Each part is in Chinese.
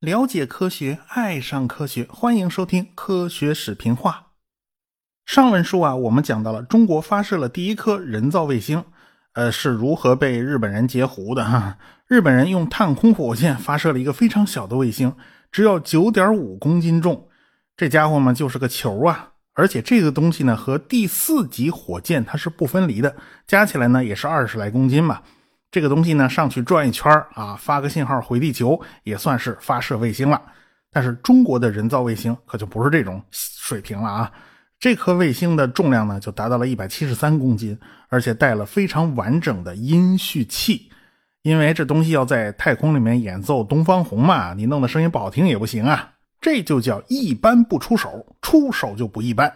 了解科学，爱上科学，欢迎收听《科学史评话》。上文书啊，我们讲到了中国发射了第一颗人造卫星，呃，是如何被日本人截胡的哈？日本人用探空火箭发射了一个非常小的卫星，只有九点五公斤重，这家伙嘛就是个球啊！而且这个东西呢和第四级火箭它是不分离的，加起来呢也是二十来公斤嘛。这个东西呢上去转一圈啊，发个信号回地球，也算是发射卫星了。但是中国的人造卫星可就不是这种水平了啊！这颗卫星的重量呢就达到了一百七十三公斤，而且带了非常完整的音序器。因为这东西要在太空里面演奏《东方红》嘛，你弄的声音不好听也不行啊。这就叫一般不出手，出手就不一般。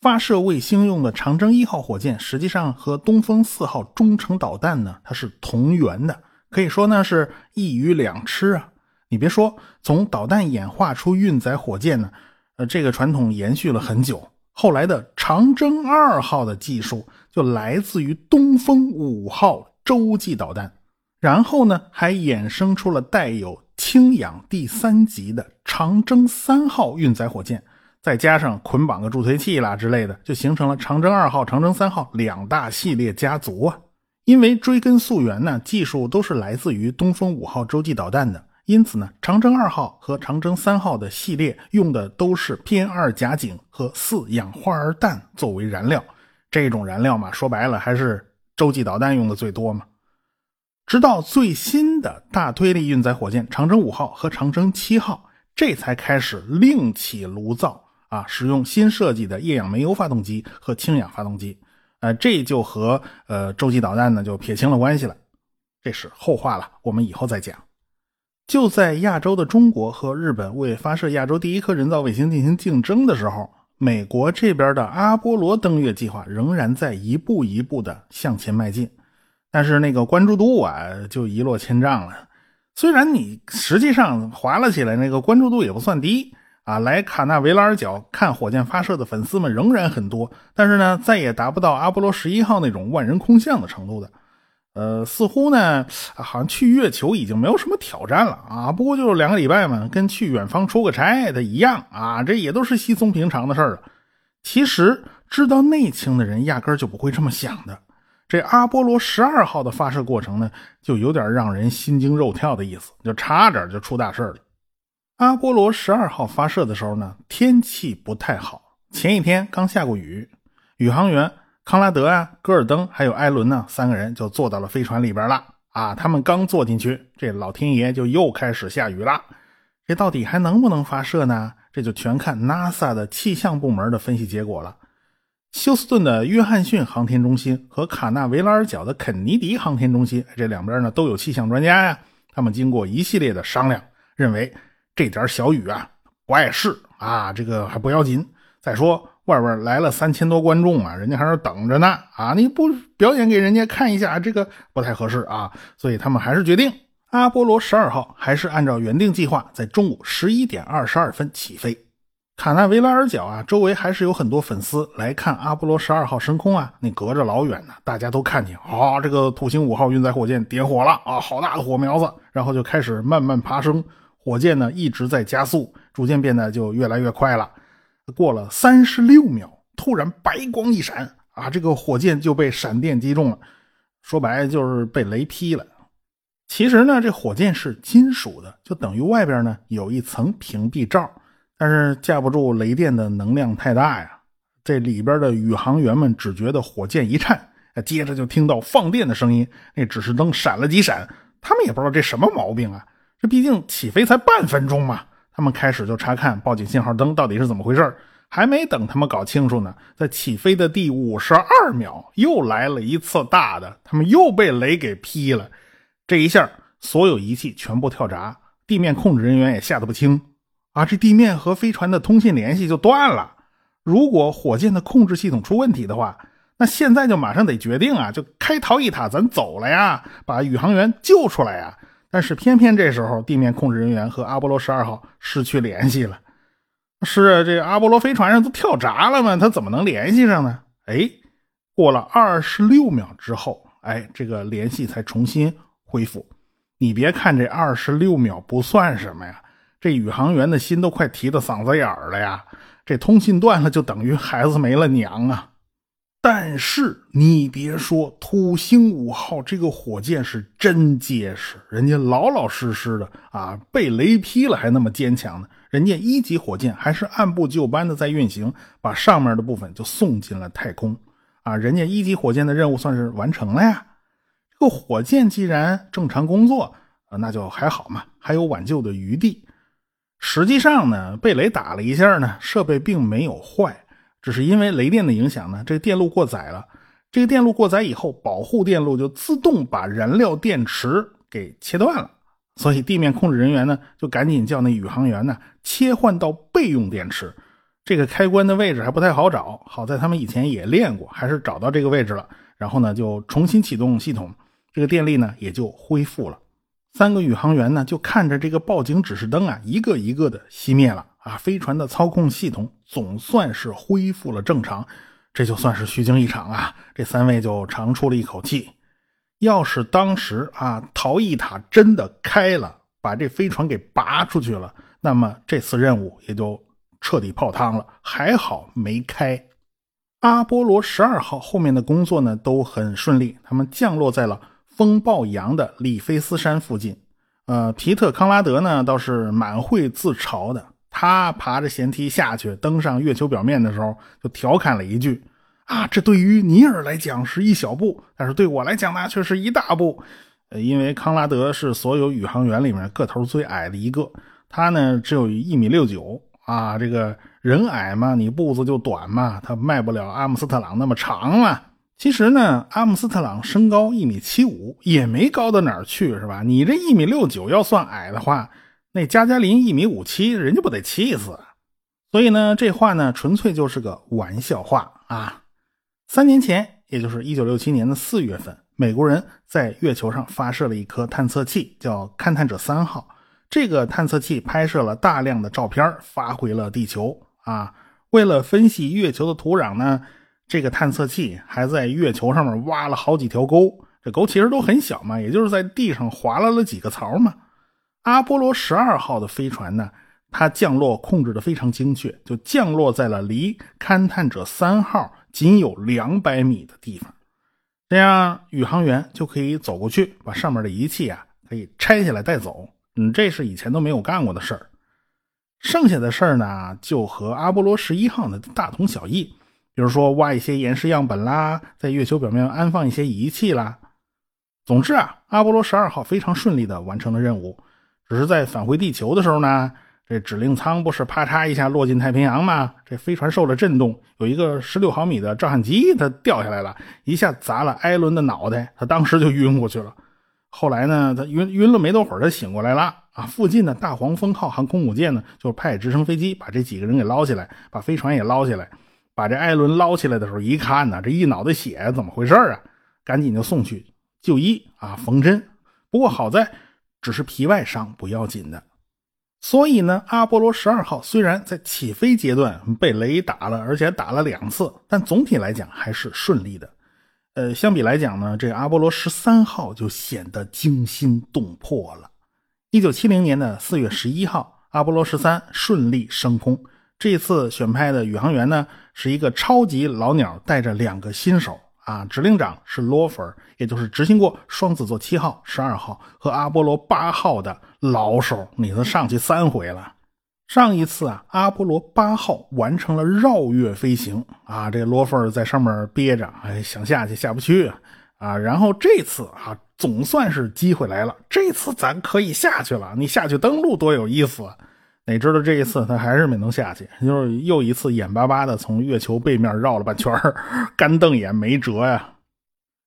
发射卫星用的长征一号火箭，实际上和东风四号中程导弹呢，它是同源的，可以说呢是一鱼两吃啊。你别说，从导弹演化出运载火箭呢，呃，这个传统延续了很久。后来的长征二号的技术就来自于东风五号洲际导弹，然后呢还衍生出了带有氢氧第三级的长征三号运载火箭。再加上捆绑个助推器啦之类的，就形成了长征二号、长征三号两大系列家族啊。因为追根溯源呢，技术都是来自于东风五号洲际导弹的，因此呢，长征二号和长征三号的系列用的都是偏二甲肼和四氧化二氮作为燃料。这种燃料嘛，说白了还是洲际导弹用的最多嘛。直到最新的大推力运载火箭长征五号和长征七号，这才开始另起炉灶。啊，使用新设计的液氧煤油发动机和氢氧发动机，呃，这就和呃洲际导弹呢就撇清了关系了，这是后话了，我们以后再讲。就在亚洲的中国和日本为发射亚洲第一颗人造卫星进行竞争的时候，美国这边的阿波罗登月计划仍然在一步一步的向前迈进，但是那个关注度啊就一落千丈了。虽然你实际上划了起来，那个关注度也不算低。啊，来卡纳维拉尔角看火箭发射的粉丝们仍然很多，但是呢，再也达不到阿波罗十一号那种万人空巷的程度的。呃，似乎呢，好像去月球已经没有什么挑战了啊。不过就是两个礼拜嘛，跟去远方出个差的一样啊，这也都是稀松平常的事儿了。其实知道内情的人压根就不会这么想的。这阿波罗十二号的发射过程呢，就有点让人心惊肉跳的意思，就差点就出大事了。阿波罗十二号发射的时候呢，天气不太好。前一天刚下过雨，宇航员康拉德啊、戈尔登还有艾伦呢，三个人就坐到了飞船里边了。啊，他们刚坐进去，这老天爷就又开始下雨了。这到底还能不能发射呢？这就全看 NASA 的气象部门的分析结果了。休斯顿的约翰逊航天中心和卡纳维拉尔角的肯尼迪航天中心，这两边呢都有气象专家呀。他们经过一系列的商量，认为。这点小雨啊，不碍事啊，这个还不要紧。再说外边来了三千多观众啊，人家还是等着呢啊！你不表演给人家看一下，这个不太合适啊。所以他们还是决定，阿波罗十二号还是按照原定计划，在中午十一点二十二分起飞。卡纳维拉尔角啊，周围还是有很多粉丝来看阿波罗十二号升空啊。那隔着老远呢，大家都看见啊，这个土星五号运载火箭点火了啊，好大的火苗子，然后就开始慢慢爬升。火箭呢一直在加速，逐渐变得就越来越快了。过了三十六秒，突然白光一闪，啊，这个火箭就被闪电击中了。说白就是被雷劈了。其实呢，这火箭是金属的，就等于外边呢有一层屏蔽罩，但是架不住雷电的能量太大呀。这里边的宇航员们只觉得火箭一颤，接着就听到放电的声音，那指示灯闪了几闪，他们也不知道这什么毛病啊。这毕竟起飞才半分钟嘛，他们开始就查看报警信号灯到底是怎么回事还没等他们搞清楚呢，在起飞的第五十二秒又来了一次大的，他们又被雷给劈了。这一下，所有仪器全部跳闸，地面控制人员也吓得不轻啊！这地面和飞船的通信联系就断了。如果火箭的控制系统出问题的话，那现在就马上得决定啊，就开逃逸塔，咱走了呀，把宇航员救出来呀。但是偏偏这时候，地面控制人员和阿波罗十二号失去联系了。是啊，这阿波罗飞船上都跳闸了吗？他怎么能联系上呢？哎，过了二十六秒之后，哎，这个联系才重新恢复。你别看这二十六秒不算什么呀，这宇航员的心都快提到嗓子眼儿了呀。这通信断了，就等于孩子没了娘啊。但是你别说，土星五号这个火箭是真结实，人家老老实实的啊，被雷劈了还那么坚强呢。人家一级火箭还是按部就班的在运行，把上面的部分就送进了太空啊。人家一级火箭的任务算是完成了呀。这个火箭既然正常工作啊，那就还好嘛，还有挽救的余地。实际上呢，被雷打了一下呢，设备并没有坏。只是因为雷电的影响呢，这个电路过载了。这个电路过载以后，保护电路就自动把燃料电池给切断了。所以地面控制人员呢，就赶紧叫那宇航员呢切换到备用电池。这个开关的位置还不太好找，好在他们以前也练过，还是找到这个位置了。然后呢，就重新启动系统，这个电力呢也就恢复了。三个宇航员呢就看着这个报警指示灯啊，一个一个的熄灭了。啊，飞船的操控系统总算是恢复了正常，这就算是虚惊一场啊！这三位就长出了一口气。要是当时啊，逃逸塔真的开了，把这飞船给拔出去了，那么这次任务也就彻底泡汤了。还好没开。阿波罗十二号后面的工作呢都很顺利，他们降落在了风暴洋的里菲斯山附近。呃，皮特康拉德呢倒是满会自嘲的。他爬着舷梯下去，登上月球表面的时候，就调侃了一句：“啊，这对于尼尔来讲是一小步，但是对我来讲呢，却是一大步。”呃，因为康拉德是所有宇航员里面个头最矮的一个，他呢只有一米六九啊。这个人矮嘛，你步子就短嘛，他迈不了阿姆斯特朗那么长嘛。其实呢，阿姆斯特朗身高一米七五，也没高到哪儿去，是吧？你这一米六九要算矮的话。那加加林一米五七，人家不得气死？所以呢，这话呢，纯粹就是个玩笑话啊！三年前，也就是一九六七年的四月份，美国人在月球上发射了一颗探测器，叫勘探者三号。这个探测器拍摄了大量的照片，发回了地球啊。为了分析月球的土壤呢，这个探测器还在月球上面挖了好几条沟。这沟其实都很小嘛，也就是在地上划拉了几个槽嘛。阿波罗十二号的飞船呢，它降落控制的非常精确，就降落在了离勘探者三号仅有两百米的地方，这样宇航员就可以走过去，把上面的仪器啊可以拆下来带走。嗯，这是以前都没有干过的事儿。剩下的事儿呢，就和阿波罗十一号的大同小异，比如说挖一些岩石样本啦，在月球表面安放一些仪器啦。总之啊，阿波罗十二号非常顺利的完成了任务。只是在返回地球的时候呢，这指令舱不是啪嚓一下落进太平洋吗？这飞船受了震动，有一个十六毫米的照相机它掉下来了，一下砸了艾伦的脑袋，他当时就晕过去了。后来呢，他晕晕了没多会儿，他醒过来了啊。附近的大黄蜂号航空母舰呢，就派直升飞机把这几个人给捞起来，把飞船也捞起来。把这艾伦捞起来的时候，一看呢，这一脑袋血，怎么回事啊？赶紧就送去就医啊，缝针。不过好在。只是皮外伤，不要紧的。所以呢，阿波罗十二号虽然在起飞阶段被雷打了，而且打了两次，但总体来讲还是顺利的。呃，相比来讲呢，这阿波罗十三号就显得惊心动魄了。一九七零年的四月十一号，阿波罗十三顺利升空。这次选派的宇航员呢，是一个超级老鸟带着两个新手。啊，指令长是罗弗，也就是执行过双子座七号、十二号和阿波罗八号的老手，你都上去三回了。上一次啊，阿波罗八号完成了绕月飞行啊，这罗弗在上面憋着，哎，想下去下不去啊。啊，然后这次啊，总算是机会来了，这次咱可以下去了。你下去登陆多有意思。哪知道这一次他还是没能下去，就是又一次眼巴巴的从月球背面绕了半圈干瞪眼没辙呀。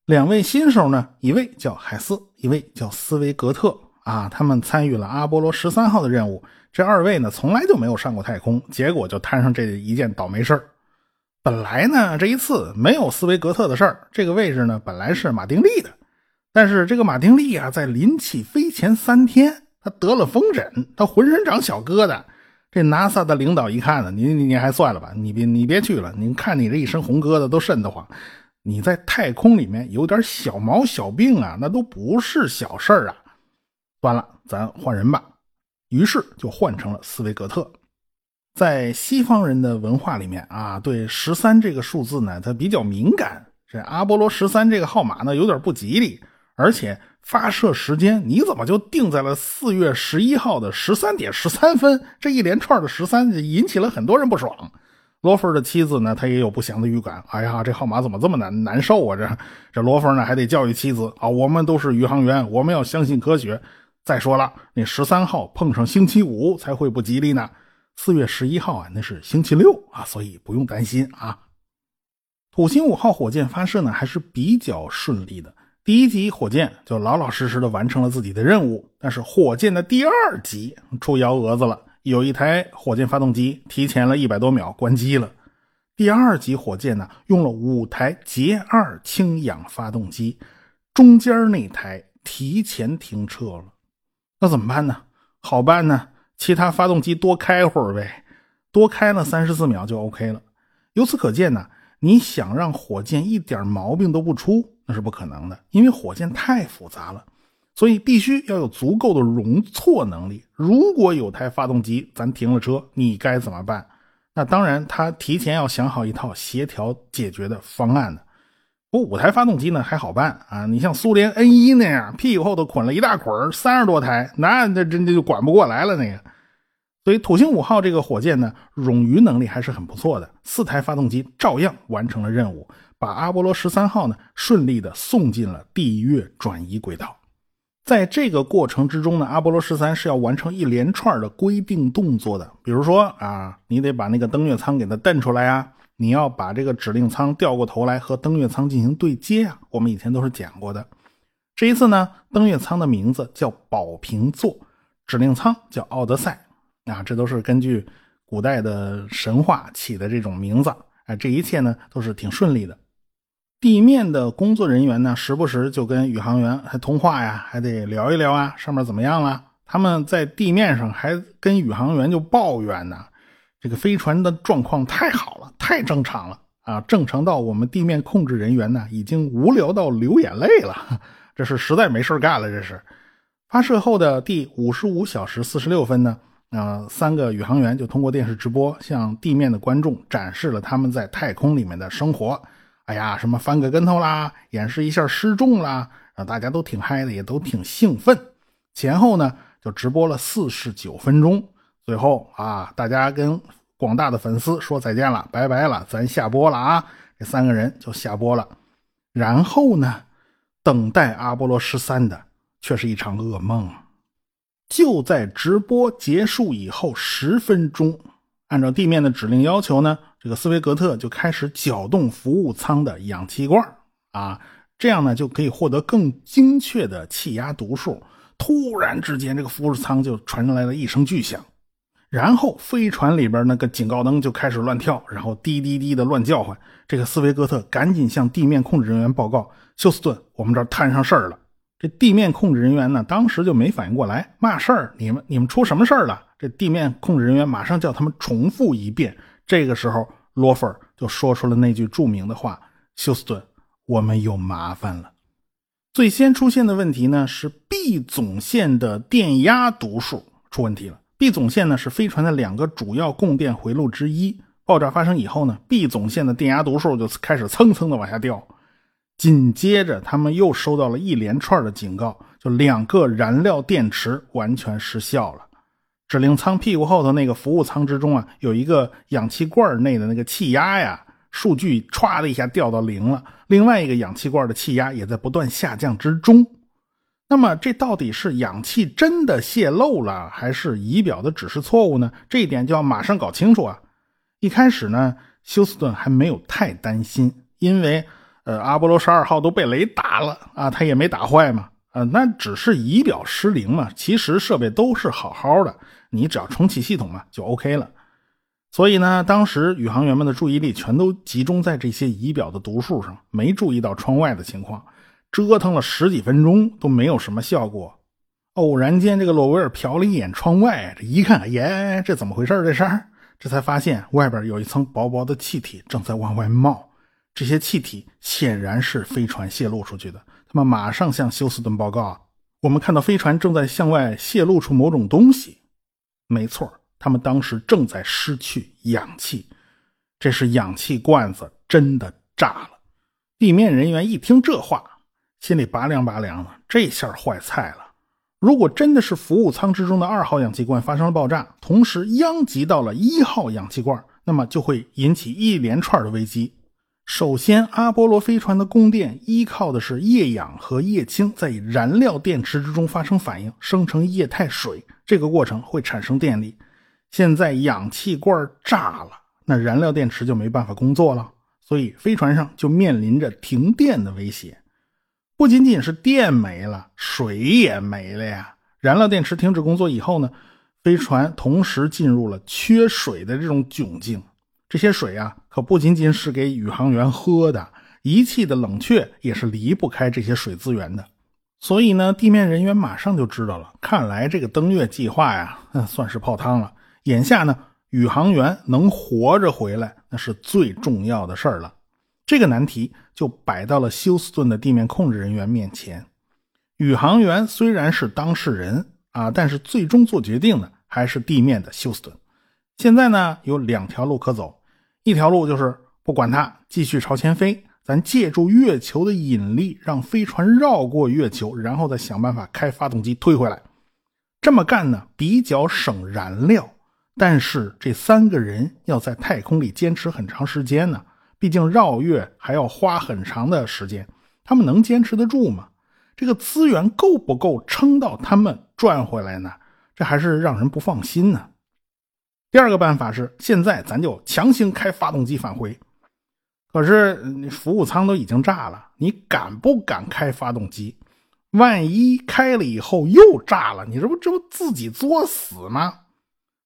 两位新手呢，一位叫海斯，一位叫斯维格特啊，他们参与了阿波罗十三号的任务。这二位呢，从来就没有上过太空，结果就摊上这一件倒霉事儿。本来呢，这一次没有斯维格特的事儿，这个位置呢，本来是马丁利的，但是这个马丁利啊，在临起飞前三天。他得了风疹，他浑身长小疙瘩。这 NASA 的领导一看呢，你你你还算了吧，你别你别去了。你看你这一身红疙瘩都瘆得慌。你在太空里面有点小毛小病啊，那都不是小事儿啊。算了，咱换人吧。于是就换成了斯维格特。在西方人的文化里面啊，对十三这个数字呢，它比较敏感。这阿波罗十三这个号码呢，有点不吉利，而且发射时间你怎么就定在了四月十一号的十三点十三分？这一连串的十三引起了很多人不爽。罗芬的妻子呢，她也有不祥的预感。哎呀，这号码怎么这么难难受啊？这这罗芬呢，还得教育妻子啊，我们都是宇航员，我们要相信科学。再说了，那十三号碰上星期五才会不吉利呢。四月十一号啊，那是星期六啊，所以不用担心啊。土星五号火箭发射呢，还是比较顺利的。第一级火箭就老老实实的完成了自己的任务，但是火箭的第二级出幺蛾子了，有一台火箭发动机提前了一百多秒关机了。第二级火箭呢，用了五台捷二氢氧发动机，中间那台提前停车了。那怎么办呢？好办呢，其他发动机多开会儿呗，多开了三十四秒就 OK 了。由此可见呢，你想让火箭一点毛病都不出，那是不可能的，因为火箭太复杂了，所以必须要有足够的容错能力。如果有台发动机咱停了车，你该怎么办？那当然，他提前要想好一套协调解决的方案的。不，五台发动机呢还好办啊！你像苏联 N 一那样，屁股后头捆了一大捆三十多台，那这真的就管不过来了。那个，所以土星五号这个火箭呢，冗余能力还是很不错的，四台发动机照样完成了任务，把阿波罗十三号呢顺利的送进了地月转移轨道。在这个过程之中呢，阿波罗十三是要完成一连串的规定动作的，比如说啊，你得把那个登月舱给它蹬出来啊。你要把这个指令舱调过头来和登月舱进行对接啊！我们以前都是讲过的。这一次呢，登月舱的名字叫宝瓶座，指令舱叫奥德赛啊，这都是根据古代的神话起的这种名字啊。这一切呢都是挺顺利的。地面的工作人员呢，时不时就跟宇航员还通话呀，还得聊一聊啊，上面怎么样了？他们在地面上还跟宇航员就抱怨呢。这个飞船的状况太好了，太正常了啊！正常到我们地面控制人员呢，已经无聊到流眼泪了。这是实在没事干了。这是发射后的第五十五小时四十六分呢，啊，三个宇航员就通过电视直播向地面的观众展示了他们在太空里面的生活。哎呀，什么翻个跟头啦，演示一下失重啦，啊，大家都挺嗨的，也都挺兴奋。前后呢，就直播了四十九分钟。最后啊，大家跟广大的粉丝说再见了，拜拜了，咱下播了啊！这三个人就下播了。然后呢，等待阿波罗十三的却是一场噩梦。就在直播结束以后十分钟，按照地面的指令要求呢，这个斯维格特就开始搅动服务舱的氧气罐啊，这样呢就可以获得更精确的气压读数。突然之间，这个服务舱就传来了一声巨响。然后飞船里边那个警告灯就开始乱跳，然后滴滴滴的乱叫唤。这个斯维格特赶紧向地面控制人员报告：“休斯顿，我们这摊上事儿了。”这地面控制人员呢，当时就没反应过来，嘛事儿？你们你们出什么事儿了？这地面控制人员马上叫他们重复一遍。这个时候，罗弗就说出了那句著名的话：“休斯顿，我们有麻烦了。”最先出现的问题呢，是 B 总线的电压读数出问题了。B 总线呢是飞船的两个主要供电回路之一。爆炸发生以后呢，B 总线的电压读数就开始蹭蹭的往下掉。紧接着，他们又收到了一连串的警告，就两个燃料电池完全失效了。指令舱屁股后头那个服务舱之中啊，有一个氧气罐内的那个气压呀，数据歘的一下掉到零了。另外一个氧气罐的气压也在不断下降之中。那么这到底是氧气真的泄漏了，还是仪表的指示错误呢？这一点就要马上搞清楚啊！一开始呢，休斯顿还没有太担心，因为呃，阿波罗十二号都被雷打了啊，他也没打坏嘛，啊，那只是仪表失灵嘛。其实设备都是好好的，你只要重启系统嘛，就 OK 了。所以呢，当时宇航员们的注意力全都集中在这些仪表的读数上，没注意到窗外的情况。折腾了十几分钟都没有什么效果。偶然间，这个洛维尔瞟了一眼窗外，这一看，耶，这怎么回事？这是？这才发现外边有一层薄薄的气体正在往外冒。这些气体显然是飞船泄露出去的。他们马上向休斯顿报告，我们看到飞船正在向外泄露出某种东西。没错，他们当时正在失去氧气，这是氧气罐子真的炸了。地面人员一听这话，心里拔凉拔凉的，这下坏菜了。如果真的是服务舱之中的二号氧气罐发生了爆炸，同时殃及到了一号氧气罐，那么就会引起一连串的危机。首先，阿波罗飞船的供电依靠的是液氧和液氢在燃料电池之中发生反应，生成液态水，这个过程会产生电力。现在氧气罐炸了，那燃料电池就没办法工作了，所以飞船上就面临着停电的威胁。不仅仅是电没了，水也没了呀！燃料电池停止工作以后呢，飞船同时进入了缺水的这种窘境。这些水啊，可不仅仅是给宇航员喝的，仪器的冷却也是离不开这些水资源的。所以呢，地面人员马上就知道了，看来这个登月计划呀，算是泡汤了。眼下呢，宇航员能活着回来，那是最重要的事儿了。这个难题就摆到了休斯顿的地面控制人员面前。宇航员虽然是当事人啊，但是最终做决定的还是地面的休斯顿。现在呢，有两条路可走，一条路就是不管它，继续朝前飞，咱借助月球的引力，让飞船绕过月球，然后再想办法开发动机推回来。这么干呢，比较省燃料，但是这三个人要在太空里坚持很长时间呢。毕竟绕月还要花很长的时间，他们能坚持得住吗？这个资源够不够撑到他们赚回来呢？这还是让人不放心呢。第二个办法是，现在咱就强行开发动机返回。可是你服务舱都已经炸了，你敢不敢开发动机？万一开了以后又炸了，你这不这不自己作死吗？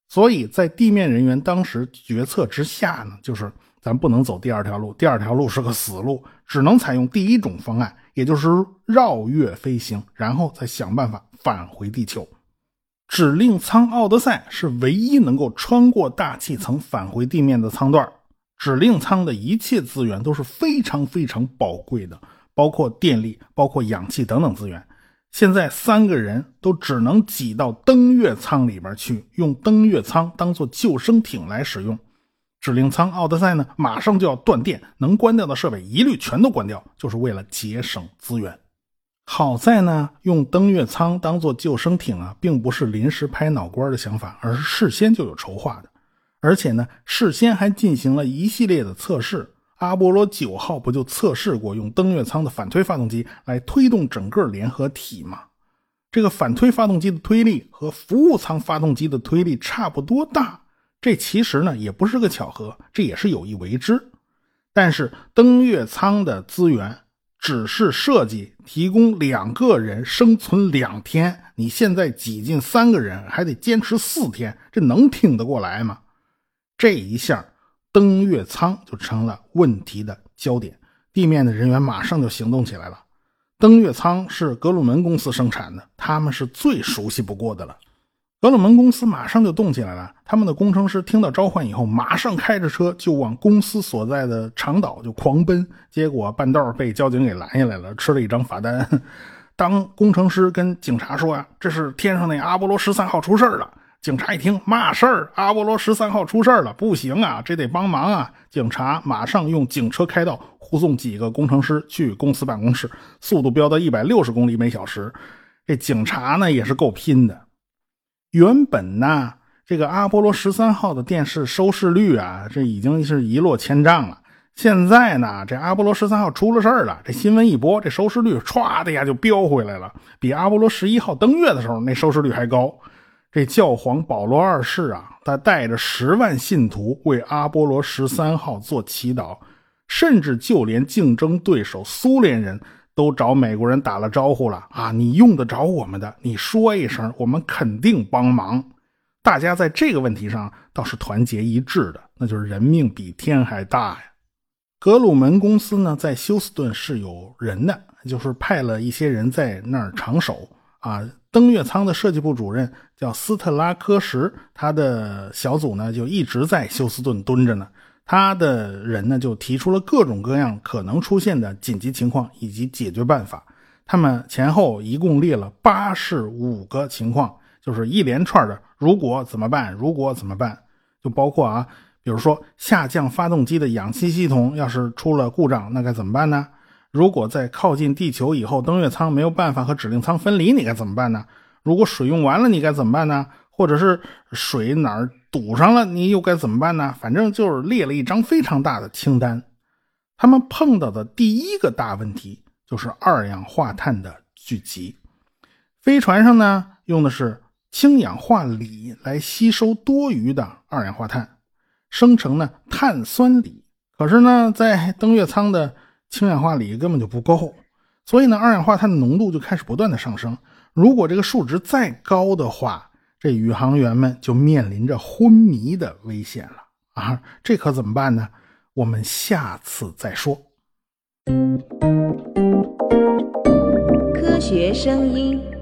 所以在地面人员当时决策之下呢，就是。咱不能走第二条路，第二条路是个死路，只能采用第一种方案，也就是绕月飞行，然后再想办法返回地球。指令舱奥德赛是唯一能够穿过大气层返回地面的舱段。指令舱的一切资源都是非常非常宝贵的，包括电力、包括氧气等等资源。现在三个人都只能挤到登月舱里边去，用登月舱当做救生艇来使用。指令舱奥德赛呢，马上就要断电，能关掉的设备一律全都关掉，就是为了节省资源。好在呢，用登月舱当做救生艇啊，并不是临时拍脑瓜的想法，而是事先就有筹划的。而且呢，事先还进行了一系列的测试。阿波罗九号不就测试过用登月舱的反推发动机来推动整个联合体吗？这个反推发动机的推力和服务舱发动机的推力差不多大。这其实呢也不是个巧合，这也是有意为之。但是登月舱的资源只是设计提供两个人生存两天，你现在挤进三个人，还得坚持四天，这能挺得过来吗？这一下，登月舱就成了问题的焦点。地面的人员马上就行动起来了。登月舱是格鲁门公司生产的，他们是最熟悉不过的了。格鲁门公司马上就动起来了，他们的工程师听到召唤以后，马上开着车就往公司所在的长岛就狂奔，结果半道被交警给拦下来了，吃了一张罚单。当工程师跟警察说呀：“这是天上那阿波罗十三号出事了。”警察一听，嘛事儿？阿波罗十三号出事了，不行啊，这得帮忙啊！警察马上用警车开道，护送几个工程师去公司办公室，速度飙到一百六十公里每小时。这警察呢也是够拼的。原本呢，这个阿波罗十三号的电视收视率啊，这已经是一落千丈了。现在呢，这阿波罗十三号出了事儿了，这新闻一播，这收视率歘的呀就飙回来了，比阿波罗十一号登月的时候那收视率还高。这教皇保罗二世啊，他带着十万信徒为阿波罗十三号做祈祷，甚至就连竞争对手苏联人。都找美国人打了招呼了啊！你用得着我们的，你说一声，我们肯定帮忙。大家在这个问题上倒是团结一致的，那就是人命比天还大呀。格鲁门公司呢，在休斯顿是有人的，就是派了一些人在那儿长守啊。登月舱的设计部主任叫斯特拉科什，他的小组呢就一直在休斯顿蹲着呢。他的人呢就提出了各种各样可能出现的紧急情况以及解决办法。他们前后一共列了八十五个情况，就是一连串的“如果怎么办？如果怎么办？”就包括啊，比如说下降发动机的氧气系统要是出了故障，那该怎么办呢？如果在靠近地球以后，登月舱没有办法和指令舱分离，你该怎么办呢？如果水用完了，你该怎么办呢？或者是水哪儿堵上了，你又该怎么办呢？反正就是列了一张非常大的清单。他们碰到的第一个大问题就是二氧化碳的聚集。飞船上呢，用的是。氢氧化锂来吸收多余的二氧化碳，生成呢碳酸锂。可是呢，在登月舱的氢氧化锂根本就不够，所以呢，二氧化碳的浓度就开始不断的上升。如果这个数值再高的话，这宇航员们就面临着昏迷的危险了啊！这可怎么办呢？我们下次再说。科学声音。